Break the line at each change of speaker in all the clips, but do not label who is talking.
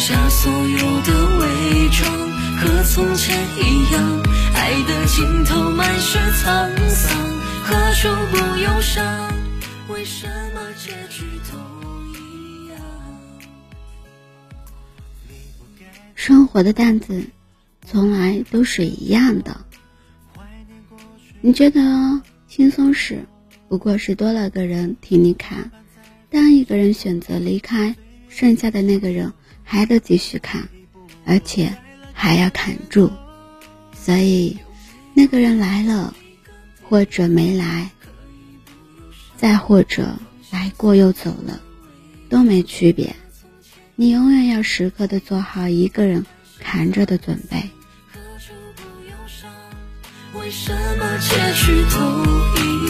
下所有的伪装，和从前一样，爱的尽头满是沧桑，何处不忧伤？为什么结局都一样？
生活的担子从来都是一样的。你觉得轻松时，不过是多了个人替你砍；当一个人选择离开，剩下的那个人还得继续砍，而且还要砍住。所以，那个人来了，或者没来，再或者来过又走了，都没区别。你永远要时刻的做好一个人扛着的准备。
为什么结局都一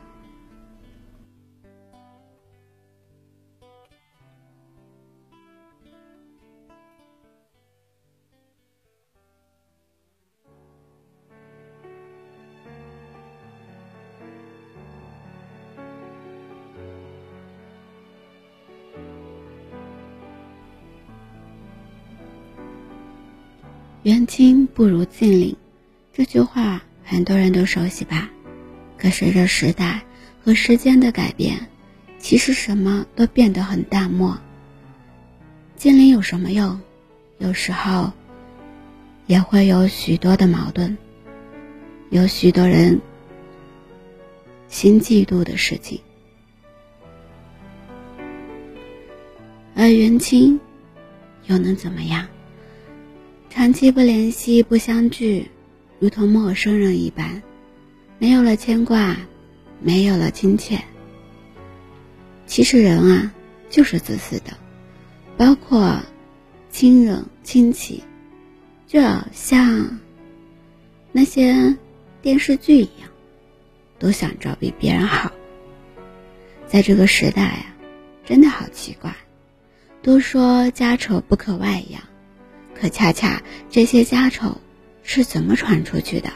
远亲不如近邻，这句话很多人都熟悉吧？可随着时代和时间的改变，其实什么都变得很淡漠。近邻有什么用？有时候也会有许多的矛盾，有许多人心嫉妒的事情，而远亲又能怎么样？长期不联系、不相聚，如同陌生人一般，没有了牵挂，没有了亲切。其实人啊，就是自私的，包括亲人、亲戚，就好像那些电视剧一样，都想着比别人好。在这个时代啊，真的好奇怪，都说家丑不可外扬。可恰恰这些家丑是怎么传出去的？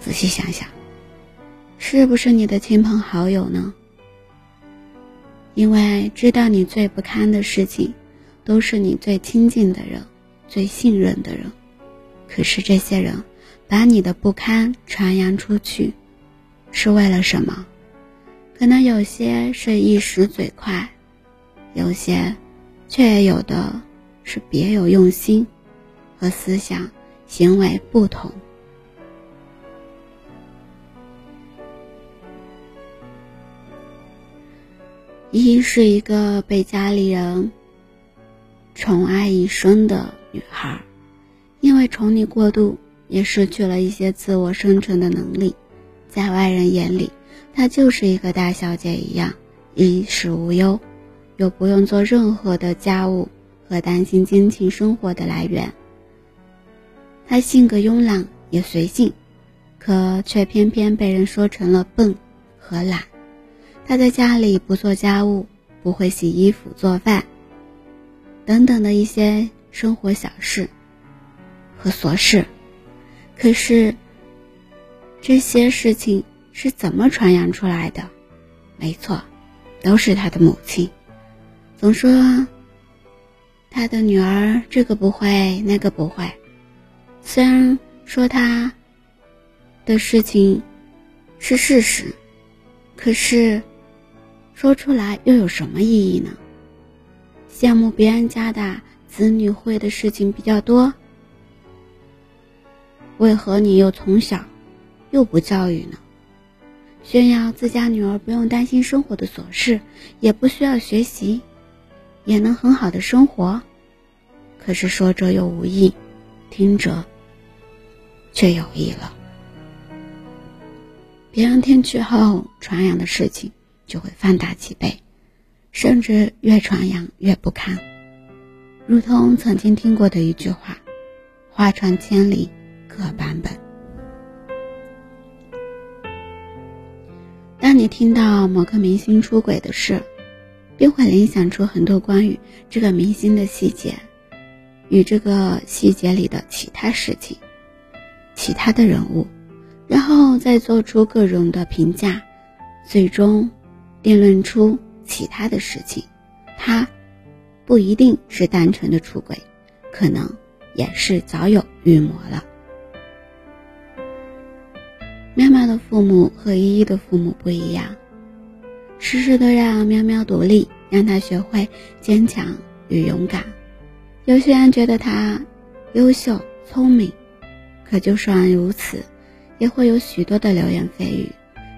仔细想想，是不是你的亲朋好友呢？因为知道你最不堪的事情，都是你最亲近的人、最信任的人。可是这些人把你的不堪传扬出去，是为了什么？可能有些是一时嘴快，有些却也有的。是别有用心，和思想行为不同。一是一个被家里人宠爱一生的女孩，因为宠溺过度，也失去了一些自我生存的能力。在外人眼里，她就是一个大小姐一样，衣食无忧，又不用做任何的家务。和担心金钱生活的来源。他性格慵懒也随性，可却偏偏被人说成了笨和懒。他在家里不做家务，不会洗衣服、做饭，等等的一些生活小事和琐事。可是这些事情是怎么传扬出来的？没错，都是他的母亲总说。他的女儿这个不会，那个不会。虽然说他的事情是事实，可是说出来又有什么意义呢？羡慕别人家的子女会的事情比较多，为何你又从小又不教育呢？炫耀自家女儿不用担心生活的琐事，也不需要学习。也能很好的生活，可是说者又无意，听者却有意了。别人听去后，传扬的事情就会放大几倍，甚至越传扬越不堪。如同曾经听过的一句话：“话传千里，各版本。”当你听到某个明星出轨的事，便会联想出很多关于这个明星的细节，与这个细节里的其他事情、其他的人物，然后再做出各种的评价，最终定论出其他的事情。他不一定是单纯的出轨，可能也是早有预谋了。喵喵的父母和依依的父母不一样。时时都让喵喵独立，让他学会坚强与勇敢。有些人觉得他优秀聪明，可就算如此，也会有许多的流言蜚语，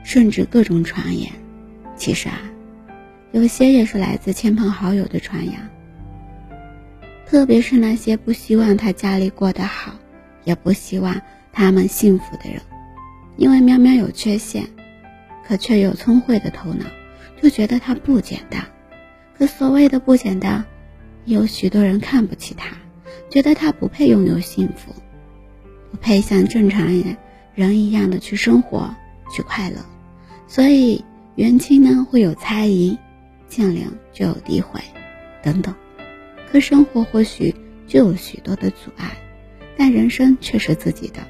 甚至各种传言。其实啊，有些也是来自亲朋好友的传扬。特别是那些不希望他家里过得好，也不希望他们幸福的人，因为喵喵有缺陷，可却有聪慧的头脑。就觉得他不简单，可所谓的不简单，有许多人看不起他，觉得他不配拥有幸福，不配像正常人人一样的去生活、去快乐，所以元清呢会有猜疑，近邻就有诋毁，等等。可生活或许就有许多的阻碍，但人生却是自己的，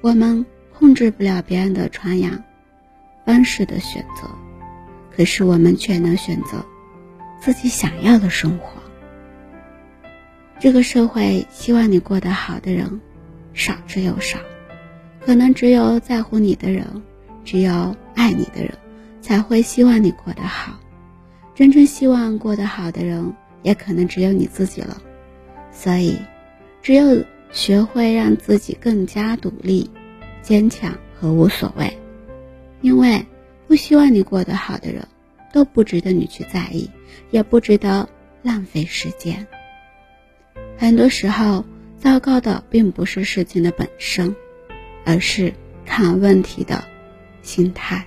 我们控制不了别人的传扬方式的选择。可是我们却能选择自己想要的生活。这个社会希望你过得好的人少之又少，可能只有在乎你的人，只有爱你的人，才会希望你过得好。真正希望过得好的人，也可能只有你自己了。所以，只有学会让自己更加独立、坚强和无所谓，因为。不希望你过得好的人，都不值得你去在意，也不值得浪费时间。很多时候，糟糕的并不是事情的本身，而是看问题的心态。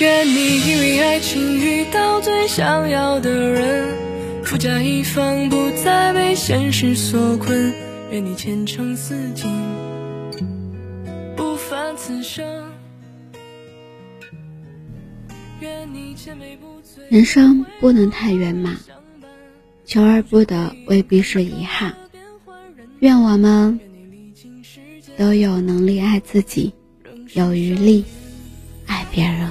愿你因为爱情遇到最想要的人，富甲一方不再被现实所困。愿你前程似锦，不凡此生。
人生不能太圆满，求而不得未必是遗憾。愿我们都有能力爱自己，有余力爱别人。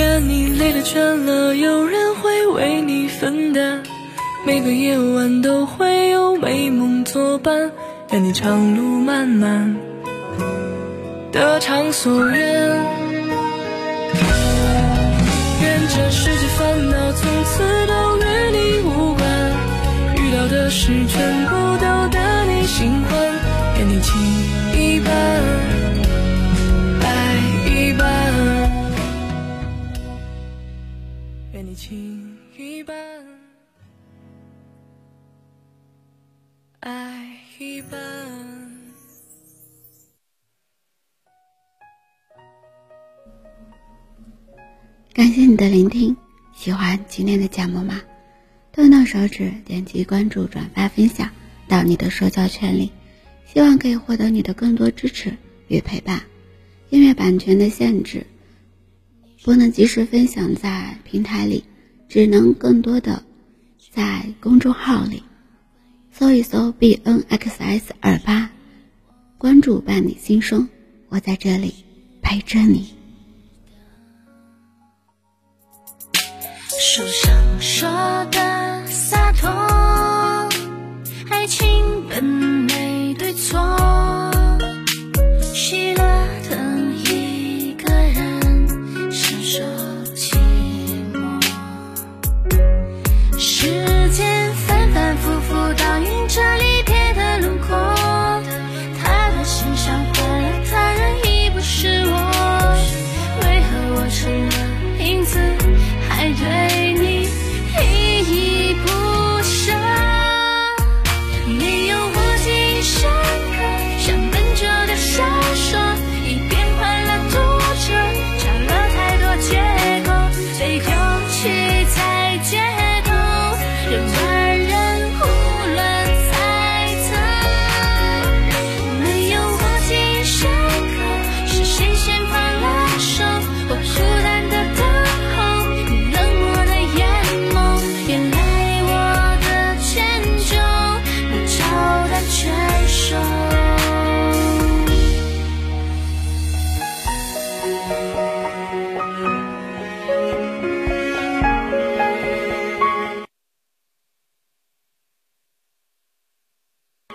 愿你累了倦了，有人会为你分担。每个夜晚都会有美梦作伴。愿你长路漫漫，得偿所愿。愿这世界烦恼从此都与你无关。遇到的事全你情一半。爱一半。
感谢你的聆听，喜欢今天的节目吗？动动手指，点击关注、转发、分享到你的社交圈里，希望可以获得你的更多支持与陪伴。音乐版权的限制，不能及时分享在平台里，只能更多的在公众号里。搜一搜 b n x s 二八，关注伴你心声，我在这里陪着你。
书上说的洒脱，爱情本没对错。小说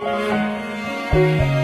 Música